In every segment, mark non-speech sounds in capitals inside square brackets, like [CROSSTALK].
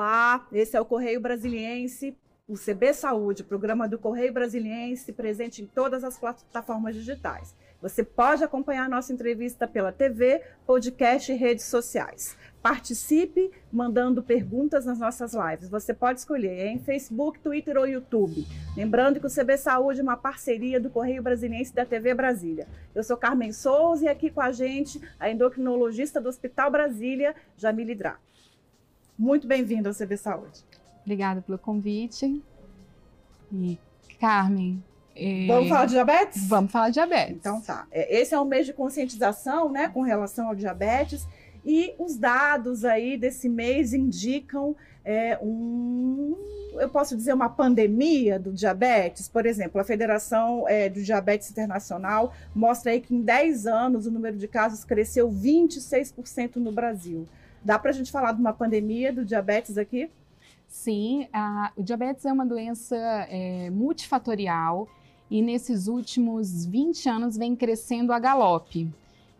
Olá, esse é o Correio Brasiliense, o CB Saúde, programa do Correio Brasiliense, presente em todas as plataformas digitais. Você pode acompanhar nossa entrevista pela TV, podcast e redes sociais. Participe mandando perguntas nas nossas lives. Você pode escolher em Facebook, Twitter ou YouTube. Lembrando que o CB Saúde é uma parceria do Correio Brasiliense da TV Brasília. Eu sou Carmen Souza e aqui com a gente a endocrinologista do Hospital Brasília, Jamile Drá. Muito bem-vindo ao CB Saúde. Obrigada pelo convite. E Carmen, é... Vamos falar de diabetes? Vamos falar de diabetes. Então tá. É, esse é um mês de conscientização, né, com relação ao diabetes. E os dados aí desse mês indicam é, um, eu posso dizer, uma pandemia do diabetes. Por exemplo, a Federação é, do Diabetes Internacional mostra aí que em 10 anos o número de casos cresceu 26% no Brasil. Dá para a gente falar de uma pandemia do diabetes aqui? Sim, a, o diabetes é uma doença é, multifatorial e nesses últimos 20 anos vem crescendo a galope.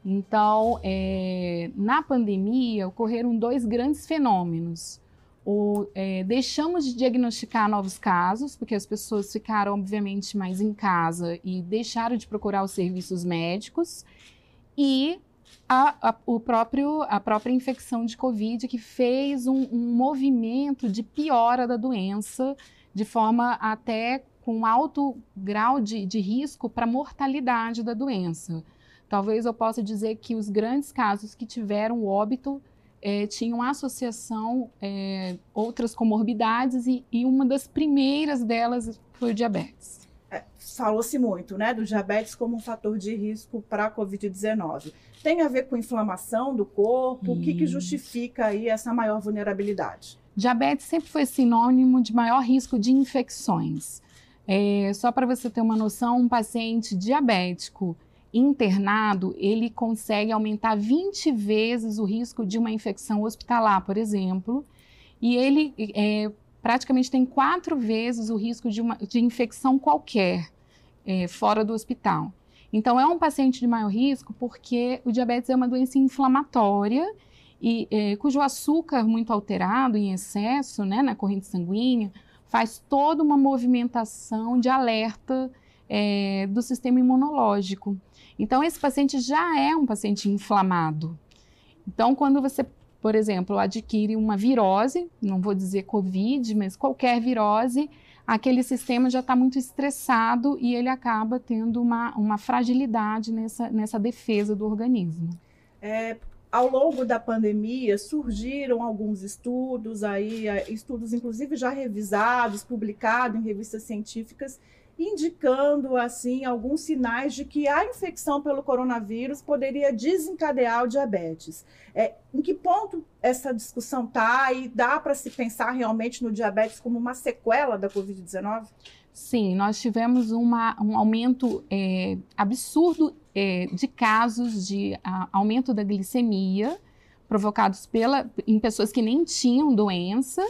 Então, é, na pandemia, ocorreram dois grandes fenômenos. O, é, deixamos de diagnosticar novos casos, porque as pessoas ficaram, obviamente, mais em casa e deixaram de procurar os serviços médicos, e a, a, o próprio, a própria infecção de Covid, que fez um, um movimento de piora da doença, de forma até com alto grau de, de risco para mortalidade da doença. Talvez eu possa dizer que os grandes casos que tiveram óbito é, tinham associação é, outras comorbidades e, e, uma das primeiras delas foi o diabetes. É, Falou-se muito, né, do diabetes como um fator de risco para a Covid-19. Tem a ver com inflamação do corpo? O que, que justifica aí essa maior vulnerabilidade? Diabetes sempre foi sinônimo de maior risco de infecções. É, só para você ter uma noção, um paciente diabético internado, ele consegue aumentar 20 vezes o risco de uma infecção hospitalar, por exemplo, e ele é, praticamente tem quatro vezes o risco de, uma, de infecção qualquer é, fora do hospital. Então, é um paciente de maior risco porque o diabetes é uma doença inflamatória e é, cujo açúcar muito alterado em excesso, né, na corrente sanguínea, faz toda uma movimentação de alerta é, do sistema imunológico. Então, esse paciente já é um paciente inflamado. Então, quando você, por exemplo, adquire uma virose, não vou dizer Covid, mas qualquer virose, aquele sistema já está muito estressado e ele acaba tendo uma, uma fragilidade nessa, nessa defesa do organismo. É, ao longo da pandemia surgiram alguns estudos aí, é, estudos inclusive já revisados, publicados em revistas científicas, indicando assim alguns sinais de que a infecção pelo coronavírus poderia desencadear o diabetes. É, em que ponto essa discussão está e dá para se pensar realmente no diabetes como uma sequela da Covid-19? Sim, nós tivemos uma, um aumento é, absurdo é, de casos de a, aumento da glicemia provocados pela, em pessoas que nem tinham doença.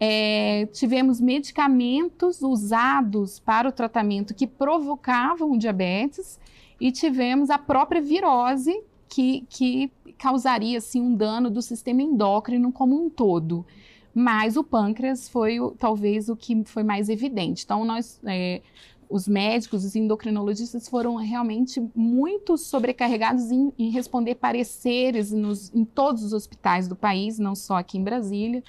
É, tivemos medicamentos usados para o tratamento que provocavam diabetes e tivemos a própria virose que, que causaria assim, um dano do sistema endócrino como um todo. Mas o pâncreas foi talvez o que foi mais evidente. Então, nós é, os médicos, os endocrinologistas foram realmente muito sobrecarregados em, em responder pareceres nos, em todos os hospitais do país, não só aqui em Brasília,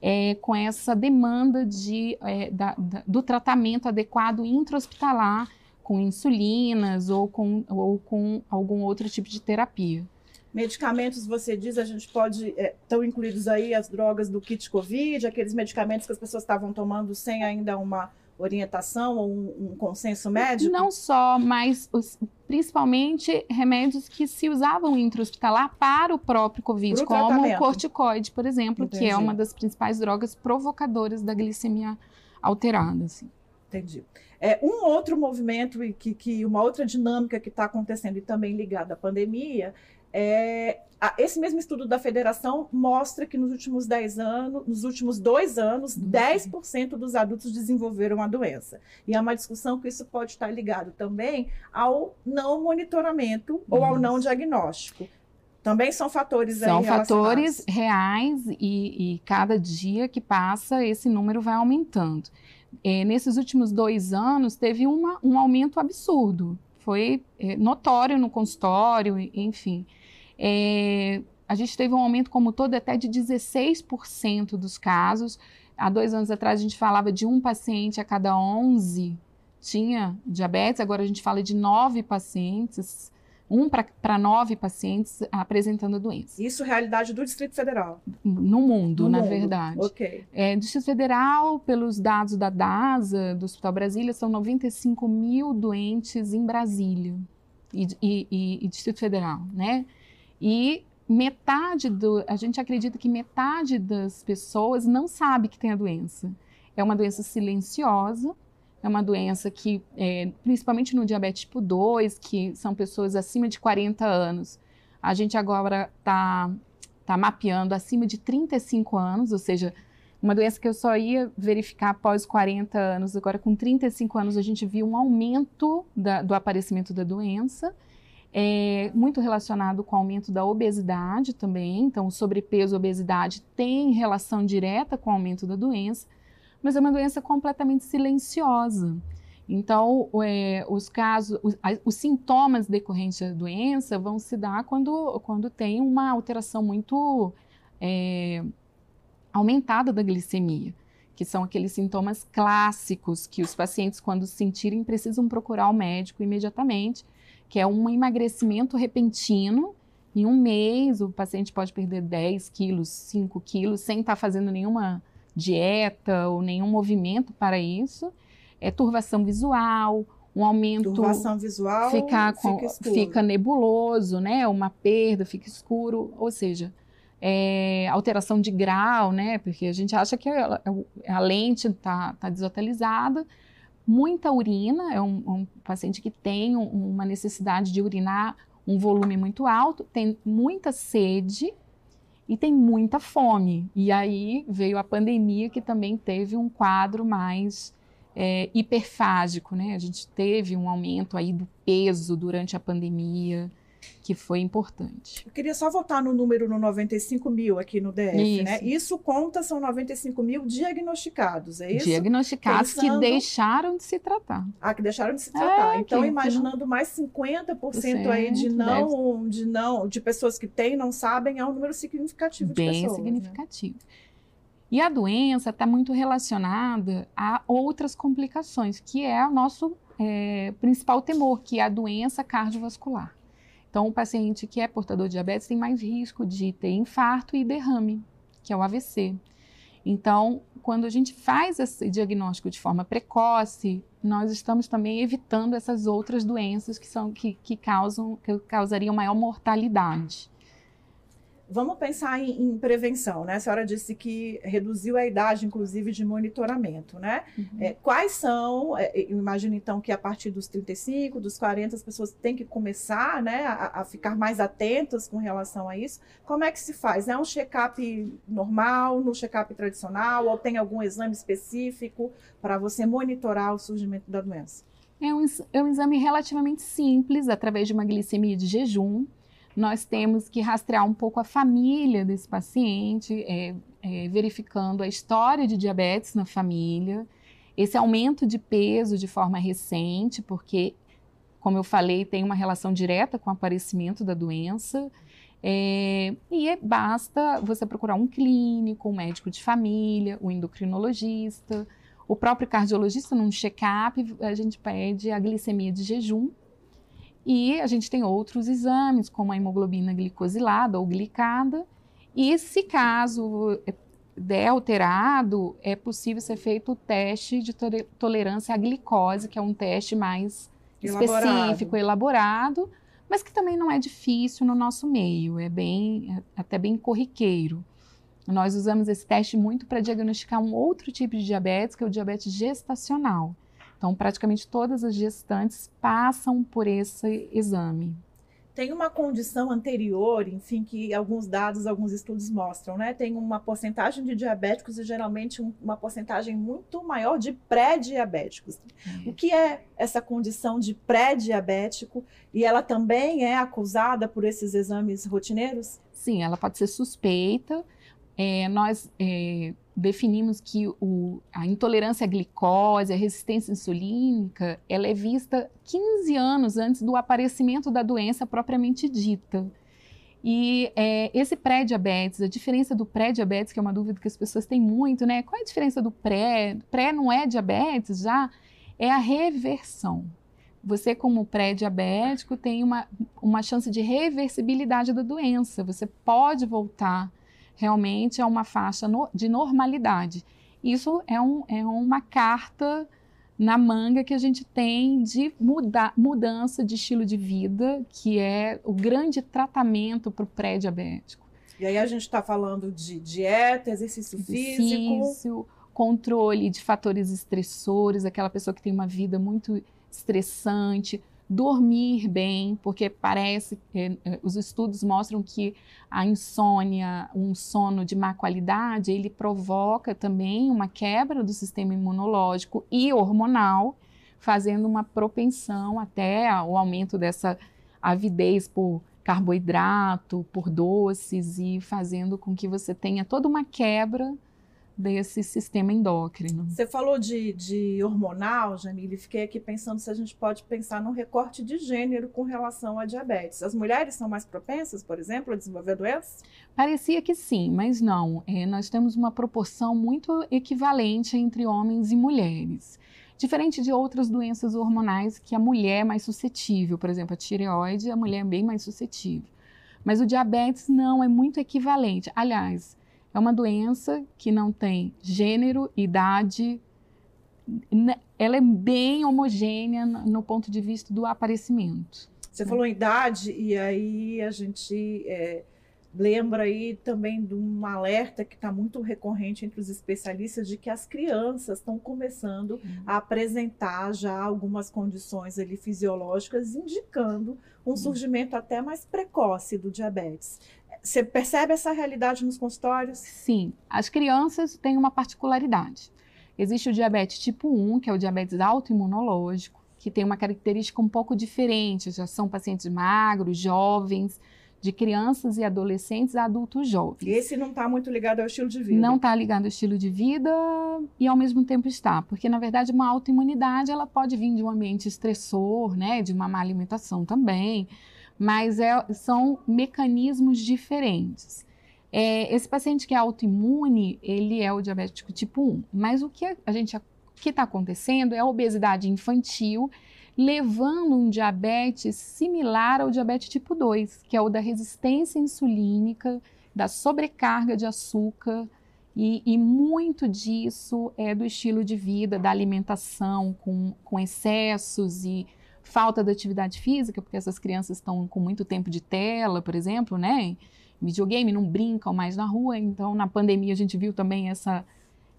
é, com essa demanda de, é, da, da, do tratamento adequado intra-hospitalar, com insulinas ou com, ou com algum outro tipo de terapia. Medicamentos, você diz, a gente pode. Estão é, incluídos aí as drogas do kit Covid, aqueles medicamentos que as pessoas estavam tomando sem ainda uma orientação ou um, um, consenso médico? Não só, mas os, principalmente remédios que se usavam intra-hospitalar para o próprio Covid, Pro como tratamento. o corticoide, por exemplo, Entendi. que é uma das principais drogas provocadoras da glicemia alterada. Assim. Entendi. É, um outro movimento e que, que uma outra dinâmica que está acontecendo e também ligada à pandemia é, esse mesmo estudo da federação mostra que nos últimos 10 anos, nos últimos dois anos, 10% dos adultos desenvolveram a doença. E há uma discussão que isso pode estar ligado também ao não monitoramento ou ao não diagnóstico. Também são fatores São fatores reais e, e, cada dia que passa esse número vai aumentando. É, nesses últimos dois anos teve uma, um aumento absurdo. Foi é, notório no consultório, enfim. É, a gente teve um aumento como todo até de 16% dos casos. Há dois anos atrás a gente falava de um paciente a cada 11 tinha diabetes, agora a gente fala de nove pacientes um para nove pacientes apresentando a doença. Isso realidade do Distrito Federal? No mundo, no na mundo. verdade. Ok. É, Distrito Federal, pelos dados da DASA, do Hospital Brasília, são 95 mil doentes em Brasília e, e, e, e Distrito Federal, né? E metade do, a gente acredita que metade das pessoas não sabe que tem a doença. É uma doença silenciosa, é uma doença que, é, principalmente no diabetes tipo 2, que são pessoas acima de 40 anos, a gente agora está tá mapeando acima de 35 anos, ou seja, uma doença que eu só ia verificar após 40 anos, agora com 35 anos a gente viu um aumento da, do aparecimento da doença, é, muito relacionado com o aumento da obesidade também, então o sobrepeso e obesidade tem relação direta com o aumento da doença, mas é uma doença completamente silenciosa. Então, é, os casos, os, os, sintomas decorrentes da doença vão se dar quando, quando tem uma alteração muito é, aumentada da glicemia, que são aqueles sintomas clássicos que os pacientes, quando sentirem, precisam procurar o médico imediatamente, que é um emagrecimento repentino. Em um mês, o paciente pode perder 10 quilos, 5 quilos, sem estar fazendo nenhuma dieta ou nenhum movimento para isso. É turvação visual, um aumento. Turvação visual fica, com, fica, fica, nebuloso, né? Uma perda, fica escuro, ou seja, é, alteração de grau, né? Porque a gente acha que a, a lente está tá desatualizada. Muita urina, é um, um paciente que tem um, uma necessidade de urinar um volume muito alto, tem muita sede, e tem muita fome. E aí veio a pandemia que também teve um quadro mais é, hiperfágico, né? A gente teve um aumento aí do peso durante a pandemia que foi importante. Eu queria só voltar no número no 95 mil aqui no DF, isso. né? Isso conta, são 95 mil diagnosticados, é isso? Diagnosticados Pensando... que deixaram de se tratar. Ah, que deixaram de se tratar. É, então, imaginando não... mais 50% aí de não, deve... de não, de pessoas que têm, não sabem, é um número significativo Bem de pessoas. Bem né? significativo. Né? E a doença está muito relacionada a outras complicações, que é o nosso é, principal temor, que é a doença cardiovascular. Então, o paciente que é portador de diabetes tem mais risco de ter infarto e derrame, que é o AVC. Então, quando a gente faz esse diagnóstico de forma precoce, nós estamos também evitando essas outras doenças que são que, que causam que causariam maior mortalidade. Vamos pensar em, em, prevenção, né? A senhora disse que reduziu a idade, inclusive, de monitoramento, né? Uhum. É, quais são, é, eu imagino então que a partir dos 35, dos 40, as pessoas têm que começar, né, a, a ficar mais atentas com relação a isso. Como é que se faz? É um check-up normal, no check-up tradicional, ou tem algum exame específico para você monitorar o surgimento da doença? É um, é um exame relativamente simples, através de uma glicemia de jejum, nós temos que rastrear um pouco a família desse paciente, é, é, verificando a história de diabetes na família, esse aumento de peso de forma recente, porque, como eu falei, tem uma relação direta com o aparecimento da doença. É, e é, basta você procurar um clínico, um médico de família, um endocrinologista, o próprio cardiologista, num check-up, a gente pede a glicemia de jejum e a gente tem outros exames, como a hemoglobina glicosilada ou glicada. E se caso der alterado, é possível ser feito o teste de tolerância à glicose, que é um teste mais elaborado. específico, elaborado, mas que também não é difícil no nosso meio, é bem até bem corriqueiro. Nós usamos esse teste muito para diagnosticar um outro tipo de diabetes, que é o diabetes gestacional. Então, praticamente todas as gestantes passam por esse exame. tem uma condição anterior, enfim, que alguns dados, alguns estudos mostram, né? Tem uma porcentagem de diabéticos e geralmente um, uma porcentagem muito maior de pré-diabéticos. O que é essa condição de pré-diabético? E ela também é acusada por esses exames rotineiros? Sim, ela pode ser suspeita. É, nós é, definimos que o, a intolerância à glicose, a resistência insulínica, ela é vista 15 anos antes do aparecimento da doença propriamente dita. E é, esse pré-diabetes, a diferença do pré-diabetes, que é uma dúvida que as pessoas têm muito, né? Qual é a diferença do pré? Pré não é diabetes já? É a reversão. Você, como pré-diabético, tem uma, uma chance de reversibilidade da doença. Você pode voltar realmente é uma faixa no, de normalidade. Isso é, um, é uma carta na manga que a gente tem de muda, mudança de estilo de vida, que é o grande tratamento para o pré-diabético. E aí a gente está falando de dieta, exercício, exercício físico. controle de fatores estressores, aquela pessoa que tem uma vida muito estressante, dormir bem, porque parece, é, os estudos mostram que a insônia, um sono de má qualidade, ele provoca também uma quebra do sistema imunológico e hormonal, fazendo uma propensão até ao aumento dessa avidez por carboidrato, por doces e fazendo com que você tenha toda uma quebra desse sistema endócrino. Você falou de, de hormonal, Jamile, fiquei aqui pensando se a gente pode pensar num recorte de gênero com relação à diabetes. As mulheres são mais propensas, por exemplo, a desenvolver doenças? Parecia que sim, mas não. É, nós temos uma proporção muito equivalente entre homens e mulheres. Diferente de outras doenças hormonais que a mulher é mais suscetível, por exemplo, a tireoide, a mulher é bem mais suscetível. Mas o diabetes não, é muito equivalente. Aliás, é uma doença que não tem gênero, idade, ela é bem homogênea no ponto de vista do aparecimento. Você falou em idade, e aí a gente é, lembra aí também de um alerta que está muito recorrente entre os especialistas de que as crianças estão começando uhum. a apresentar já algumas condições ali fisiológicas, indicando um uhum. surgimento até mais precoce do diabetes. Você percebe essa realidade nos consultórios? Sim. As crianças têm uma particularidade. Existe o diabetes tipo 1, que é o diabetes autoimunológico, que tem uma característica um pouco diferente. Já são pacientes magros, jovens, de crianças e adolescentes a adultos jovens. Esse não está muito ligado ao estilo de vida? Não está ligado ao estilo de vida e ao mesmo tempo está, porque na verdade uma autoimunidade ela pode vir de um ambiente estressor, né, de uma má alimentação também mas é, são mecanismos diferentes. É, esse paciente que é autoimune, ele é o diabético tipo 1, mas o que a gente que está acontecendo é a obesidade infantil, levando um diabetes similar ao diabetes tipo 2, que é o da resistência insulínica, da sobrecarga de açúcar, e, e, muito disso é do estilo de vida, da alimentação com, com excessos e falta de atividade física, porque essas crianças estão com muito tempo de tela, por exemplo, né? Videogame, não brincam mais na rua. Então, na pandemia, a gente viu também essa,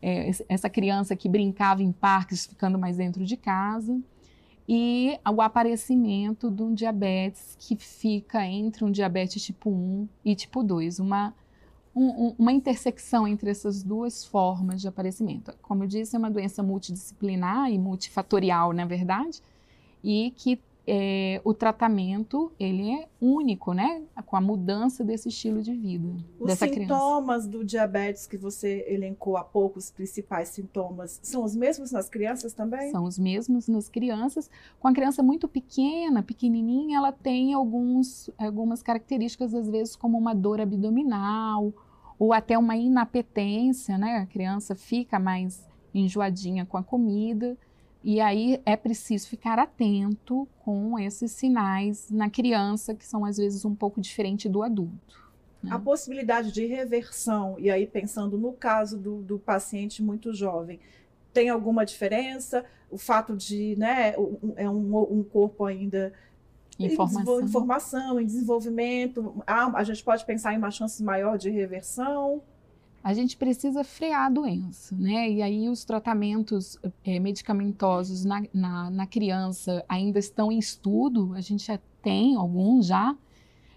é, essa criança que brincava em parques, ficando mais dentro de casa. E o aparecimento de um diabetes que fica entre um diabetes tipo 1 e tipo 2, uma, um, uma intersecção entre essas duas formas de aparecimento. Como eu disse, é uma doença multidisciplinar e multifatorial, na verdade, e que é, o tratamento ele é único, né? Com a mudança desse estilo de vida os dessa sintomas criança. do diabetes que você elencou há pouco, os principais sintomas, são os mesmos nas crianças também? São os mesmos nas crianças. Com a criança muito pequena, pequenininha, ela tem alguns, algumas características, às vezes, como uma dor abdominal ou até uma inapetência, né? A criança fica mais enjoadinha com a comida. E aí é preciso ficar atento com esses sinais na criança, que são às vezes um pouco diferente do adulto. Né? A possibilidade de reversão, e aí pensando no caso do, do paciente muito jovem, tem alguma diferença? O fato de, né, é um, um corpo ainda informação. Em, informação, em desenvolvimento, ah, a gente pode pensar em uma chance maior de reversão? A gente precisa frear a doença, né? E aí os tratamentos é, medicamentosos na, na, na, criança ainda estão em estudo, a gente tem alguns já.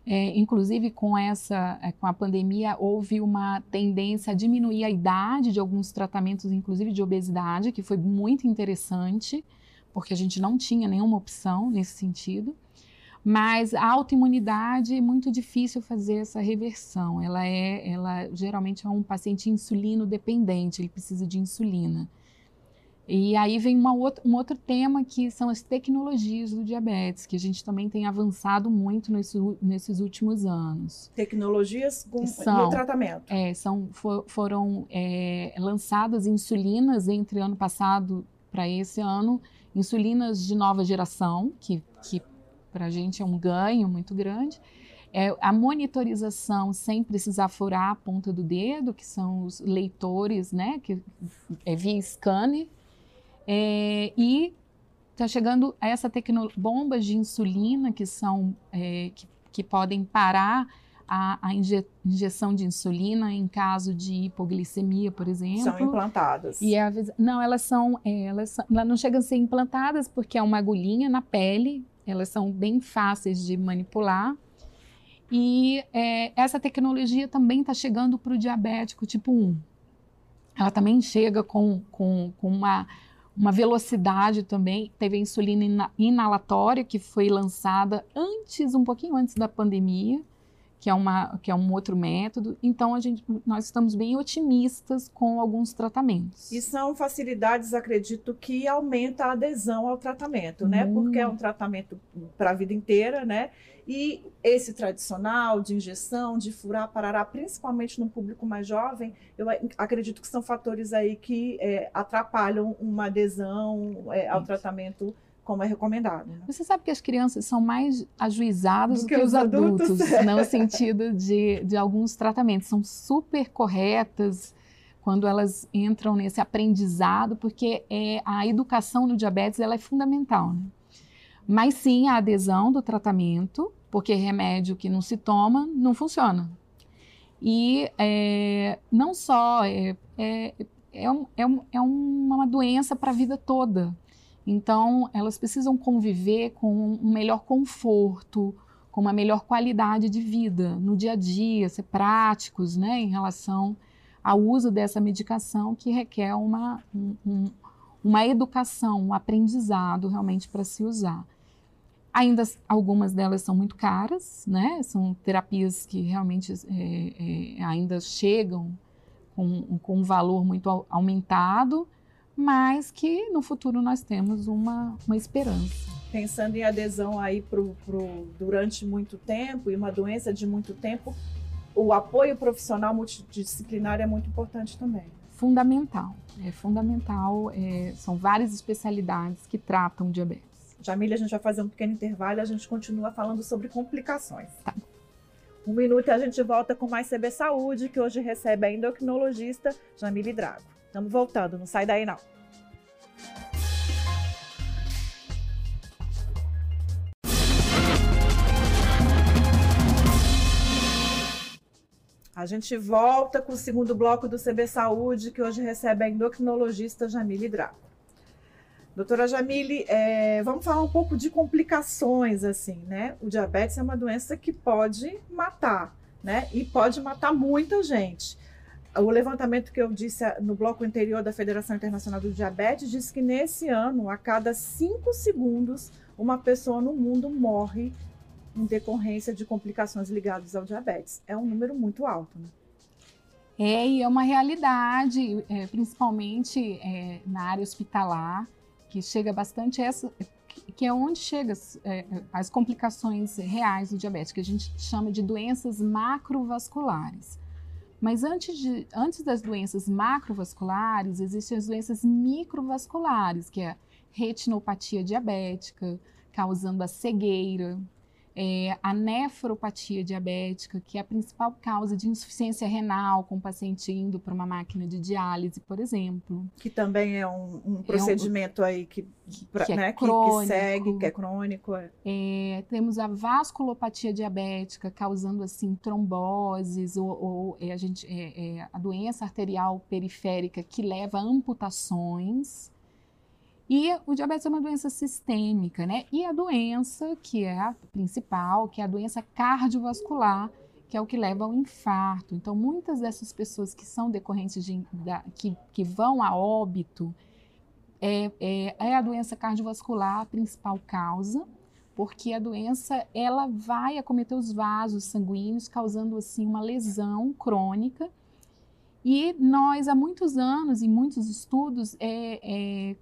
É, inclusive com essa, é, com a pandemia, houve uma tendência a diminuir a idade de alguns tratamentos, inclusive de obesidade, que foi muito interessante, porque a gente não tinha nenhuma opção nesse sentido. Mas a autoimunidade é muito difícil fazer essa reversão. Ela é, ela geralmente é um paciente insulino dependente, ele precisa de insulina. E aí vem outra, um outro tema que são as tecnologias do diabetes, que a gente também tem avançado muito nesse, nesses últimos anos. Tecnologias com, são, no tratamento? É, são, for, foram é, lançadas insulinas entre ano passado para esse ano, insulinas de nova geração, que, que para a gente é um ganho muito grande. É, a monitorização sem precisar furar a ponta do dedo, que são os leitores, né, que é via scanner, é, e está chegando essa tecnologia, bombas de insulina que são é, que, que, podem parar a, a inje, injeção de insulina em caso de hipoglicemia, por exemplo. São implantadas. E é, não, elas são, é, elas, são, elas não chegam a ser implantadas porque é uma agulhinha na pele. Elas são bem fáceis de manipular. E é, essa tecnologia também está chegando para o diabético tipo 1. Ela também chega com, com, com uma uma velocidade também. Teve a insulina inalatória, que foi lançada antes, um pouquinho antes da pandemia, que é, uma, que é um outro método. Então, a gente, nós estamos bem otimistas com alguns tratamentos. E são facilidades, acredito, que aumenta a adesão ao tratamento, né? Hum. Porque é um tratamento para a vida inteira, né? E esse tradicional de injeção, de furar, parará, principalmente no público mais jovem, eu acredito que são fatores aí que é, atrapalham uma adesão é, ao tratamento como é recomendado. Né? Você sabe que as crianças são mais ajuizadas do, que, que, os adultos, adultos [LAUGHS] é. no sentido de, de alguns tratamentos. São super corretas quando elas entram nesse aprendizado, porque é, a educação no diabetes ela é fundamental. Né? Mas sim a adesão do tratamento, porque remédio que não se toma não funciona. E é, não só é, é, é, um, é, um, é uma doença para a vida toda. Então, elas precisam conviver com um melhor conforto, com uma melhor qualidade de vida no dia a dia, ser práticos né, em relação ao uso dessa medicação que requer uma, um, uma educação, um aprendizado realmente para se usar. Ainda algumas delas são muito caras, né? São terapias que realmente é, é, ainda chegam com, com um valor muito aumentado, mas que no futuro nós temos uma, uma esperança. Pensando em adesão aí pro, pro, durante muito tempo e uma doença de muito tempo, o apoio profissional multidisciplinar é muito importante também. Fundamental, é fundamental. É, são várias especialidades que tratam diabetes. Jamília, a gente vai fazer um pequeno intervalo e a gente continua falando sobre complicações. Tá. Um minuto e a gente volta com mais CB Saúde, que hoje recebe a endocrinologista Jamile Drago. Estamos voltando, não sai daí não. A gente volta com o segundo bloco do CB Saúde, que hoje recebe a endocrinologista Jamile Drago. Doutora Jamile, é, vamos falar um pouco de complicações, assim, né? O diabetes é uma doença que pode matar, né? E pode matar muita gente. O levantamento que eu disse no bloco anterior da Federação Internacional do Diabetes diz que nesse ano, a cada cinco segundos, uma pessoa no mundo morre em decorrência de complicações ligadas ao diabetes. É um número muito alto, né? É, e é uma realidade, é, principalmente é, na área hospitalar que chega bastante essa, que é onde chegam é, as complicações reais do diabetes, que a gente chama de doenças macrovasculares. Mas antes, de, antes das doenças macrovasculares, existem as doenças microvasculares, que é a retinopatia diabética, causando a cegueira, é, a nefropatia diabética, que é a principal causa de insuficiência renal, com o paciente indo para uma máquina de diálise, por exemplo. Que também é um, um procedimento é um, aí que, pra, que, é né, crônico, que, segue, que é crônico. É. é. temos a vasculopatia diabética, causando assim tromboses, ou, ou é, a, gente, é, a doença arterial periférica que leva a amputações. E o diabetes é uma doença sistêmica, né? E a doença que é a principal, que é a doença cardiovascular, que é o que leva ao infarto. Então, muitas dessas pessoas que são decorrentes de, da, que, que vão a óbito, é, é, é a doença cardiovascular a principal causa, porque a doença ela vai acometer os vasos sanguíneos, causando assim uma lesão crônica. E nós, há muitos anos, em muitos estudos, é, é,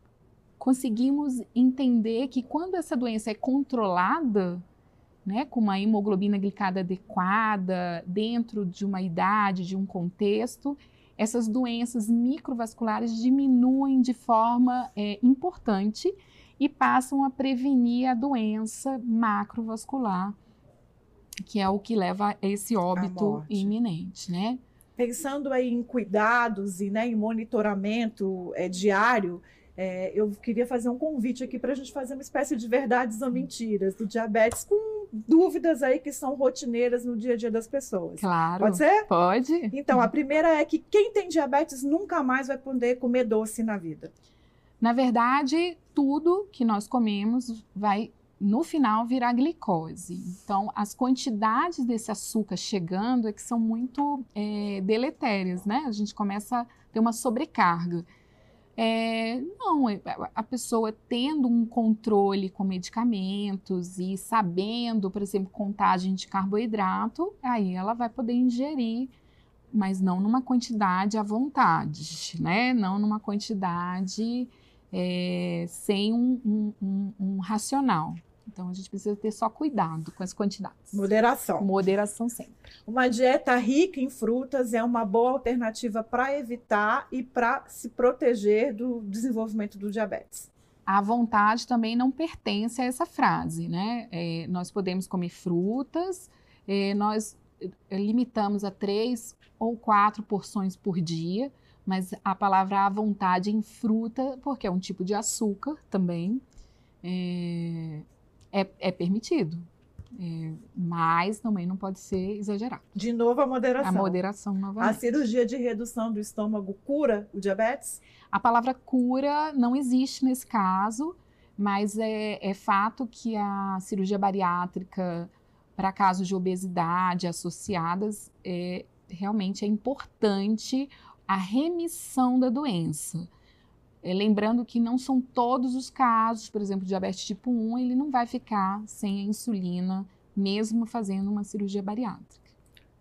conseguimos entender que quando essa doença é controlada, né, com uma hemoglobina glicada adequada, dentro de uma idade, de um contexto, essas doenças microvasculares diminuem de forma é, importante e passam a prevenir a doença macrovascular, que é o que leva a esse óbito iminente, né? Pensando aí em cuidados e né, em monitoramento é, diário, é, eu queria fazer um convite aqui para a gente fazer uma espécie de verdades ou mentiras do diabetes com dúvidas aí que são rotineiras no dia a dia das pessoas. Claro. Pode ser? Pode. Então, a primeira é que quem tem diabetes nunca mais vai poder comer doce na vida. Na verdade, tudo que nós comemos vai no final virar glicose. Então, as quantidades desse açúcar chegando é que são muito é, deletérias, né? A gente começa a ter uma sobrecarga. É, não, é, a pessoa tendo um controle com medicamentos e sabendo, por exemplo, contagem de carboidrato, aí ela vai poder ingerir, mas não numa quantidade à vontade, né? Não numa quantidade é, sem um, um, um, racional. Então a gente precisa ter só cuidado com as quantidades. Moderação. Moderação sempre. Uma dieta rica em frutas é uma boa alternativa para evitar e para se proteger do desenvolvimento do diabetes. A vontade também não pertence a essa frase, né? É, nós podemos comer frutas, é, nós é, limitamos a três ou quatro porções por dia, mas a palavra à vontade em fruta, porque é um tipo de açúcar também, é, é, é permitido. É, mas também não pode ser exagerado. De novo, a moderação. A moderação novamente. A cirurgia de redução do estômago cura o diabetes? A palavra cura não existe nesse caso, mas é, é fato que a cirurgia bariátrica para casos de obesidade associadas é, realmente é importante a remissão da doença. É, lembrando que não são todos os casos, por exemplo, diabetes tipo 1, ele não vai ficar sem a insulina, mesmo fazendo uma cirurgia bariátrica.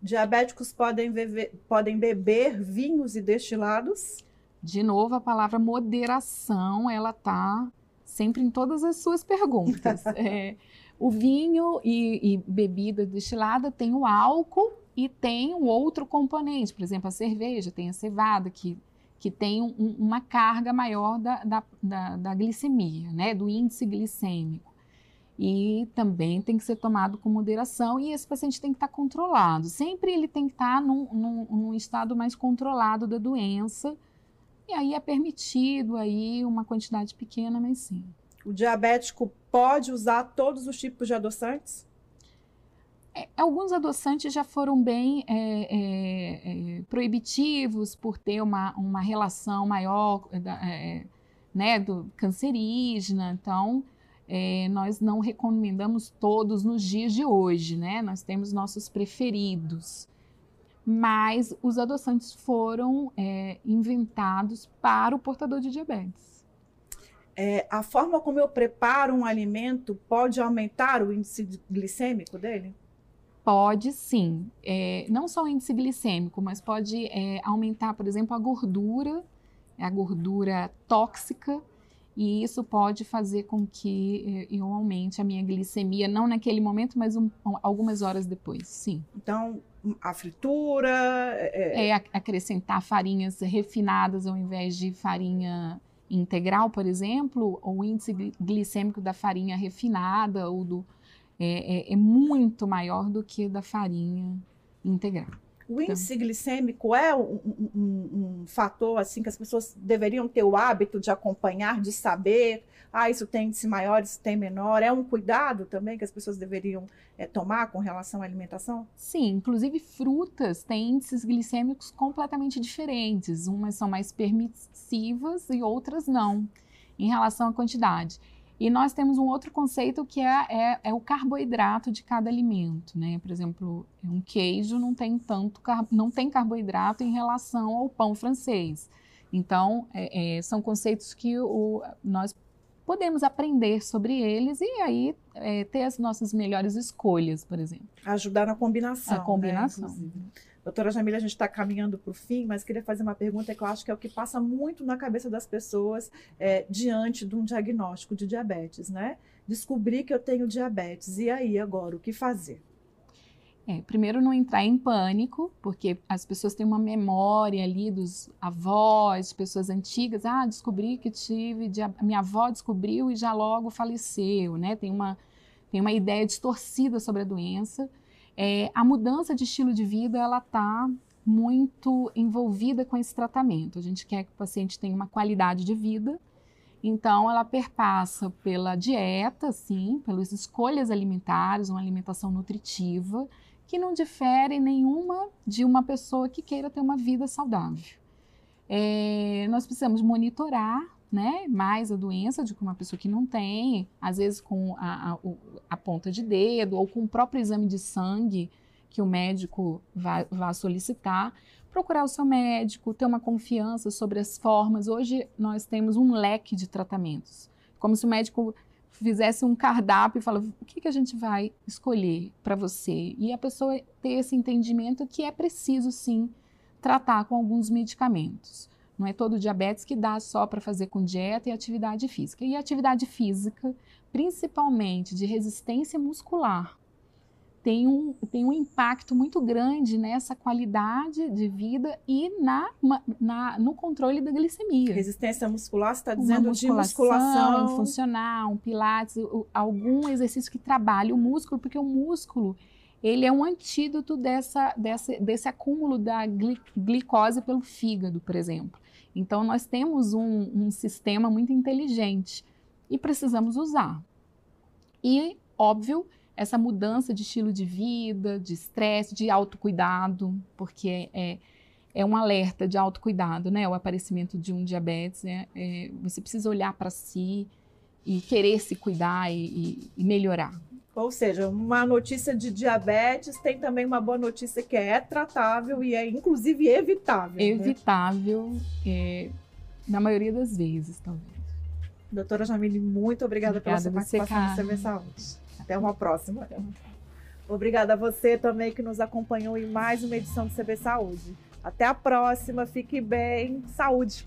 Diabéticos podem beber, podem beber vinhos e destilados? De novo, a palavra moderação, ela está sempre em todas as suas perguntas. [LAUGHS] é, o vinho e, e bebida destilada tem o álcool e tem um outro componente, por exemplo, a cerveja, tem a cevada, que, que tem um, uma carga maior da, da, da, da glicemia, né, do índice glicêmico. E também tem que ser tomado com moderação e esse paciente tem que estar controlado. Sempre ele tem que estar num, num, num estado mais controlado da doença. E aí é permitido aí uma quantidade pequena, mas sim. O diabético pode usar todos os tipos de adoçantes? É, alguns adoçantes já foram bem é, é, é proibitivos por ter uma, uma relação maior é, né, do cancerígena, então é, nós não recomendamos todos nos dias de hoje, né? Nós temos nossos preferidos. Mas os adoçantes foram inventados para o portador de diabetes. a forma como eu preparo um alimento pode aumentar o índice glicêmico dele? Pode sim, é, não só o índice glicêmico, mas pode é, aumentar, por exemplo, a gordura, a gordura tóxica, e isso pode fazer com que é, eu aumente a minha glicemia, não naquele momento, mas um, algumas horas depois, sim. Então, a fritura. É, é acrescentar farinhas refinadas ao invés de farinha integral, por exemplo, o índice glicêmico da farinha refinada ou do é, é, é muito maior do que da farinha integral. O então índice então, glicêmico é um, um, um, fator assim que as pessoas deveriam ter o hábito de acompanhar, de saber, ah, isso tem índice maior, isso tem menor. É um cuidado também que as pessoas deveriam é, tomar com relação à alimentação? Sim, inclusive frutas têm índices glicêmicos completamente diferentes. Umas são mais permissivas e outras não. em relação à quantidade. E nós temos um outro conceito que é, é, é, o carboidrato de cada alimento, né? Por exemplo, um queijo não tem tanto não tem carboidrato em relação ao pão francês. Então, é, é, são conceitos que o, nós podemos aprender sobre eles e aí é, ter as nossas melhores escolhas, por exemplo. Ajudar na combinação. A combinação. Né, Doutora Jamila, a gente está caminhando para o fim, mas queria fazer uma pergunta que eu acho que é o que passa muito na cabeça das pessoas é, diante de um diagnóstico de diabetes, né? Descobri que eu tenho diabetes, e aí agora, o que fazer? É, primeiro, não entrar em pânico, porque as pessoas têm uma memória ali dos avós, pessoas antigas. Ah, descobri que tive, minha avó descobriu e já logo faleceu, né? Tem uma, tem uma ideia distorcida sobre a doença. É, a mudança de estilo de vida, ela está muito envolvida com esse tratamento. A gente quer que o paciente tenha uma qualidade de vida, então ela perpassa pela dieta, sim, pelas escolhas alimentares, uma alimentação nutritiva, que não difere nenhuma de uma pessoa que queira ter uma vida saudável. É, nós precisamos monitorar né, mais a doença do que uma pessoa que não tem, às vezes com a, a, a, ponta de dedo ou com o próprio exame de sangue que o médico vai, solicitar, procurar o seu médico, ter uma confiança sobre as formas. Hoje nós temos um leque de tratamentos, como se o médico fizesse um cardápio e fala o que, que a gente vai escolher para você e a pessoa ter esse entendimento que é preciso sim tratar com alguns medicamentos. Não é todo diabetes que dá só para fazer com dieta e atividade física. E atividade física, principalmente de resistência muscular, tem um, tem um impacto muito grande nessa qualidade de vida e na, na, no controle da glicemia. Resistência muscular, você está dizendo musculação, de musculação. funcional, um pilates, algum exercício que trabalhe o músculo, porque o músculo ele é um antídoto dessa, dessa, desse acúmulo da glicose pelo fígado, por exemplo. Então, nós temos um, um sistema muito inteligente e precisamos usar. E, óbvio, essa mudança de estilo de vida, de estresse, de autocuidado, porque é, é um alerta de autocuidado, né? O aparecimento de um diabetes, né? É, você precisa olhar para si e querer se cuidar e, e, e, melhorar. Ou seja, uma notícia de diabetes tem também uma boa notícia que é tratável e é inclusive evitável. Né? Evitável, né? é, na maioria das vezes, talvez. Doutora Jamile, muito obrigada, obrigada pela sua participação no CV Saúde. Até uma próxima. Obrigada a você também que nos acompanhou em mais uma edição do CB Saúde. Até a próxima, fique bem, saúde!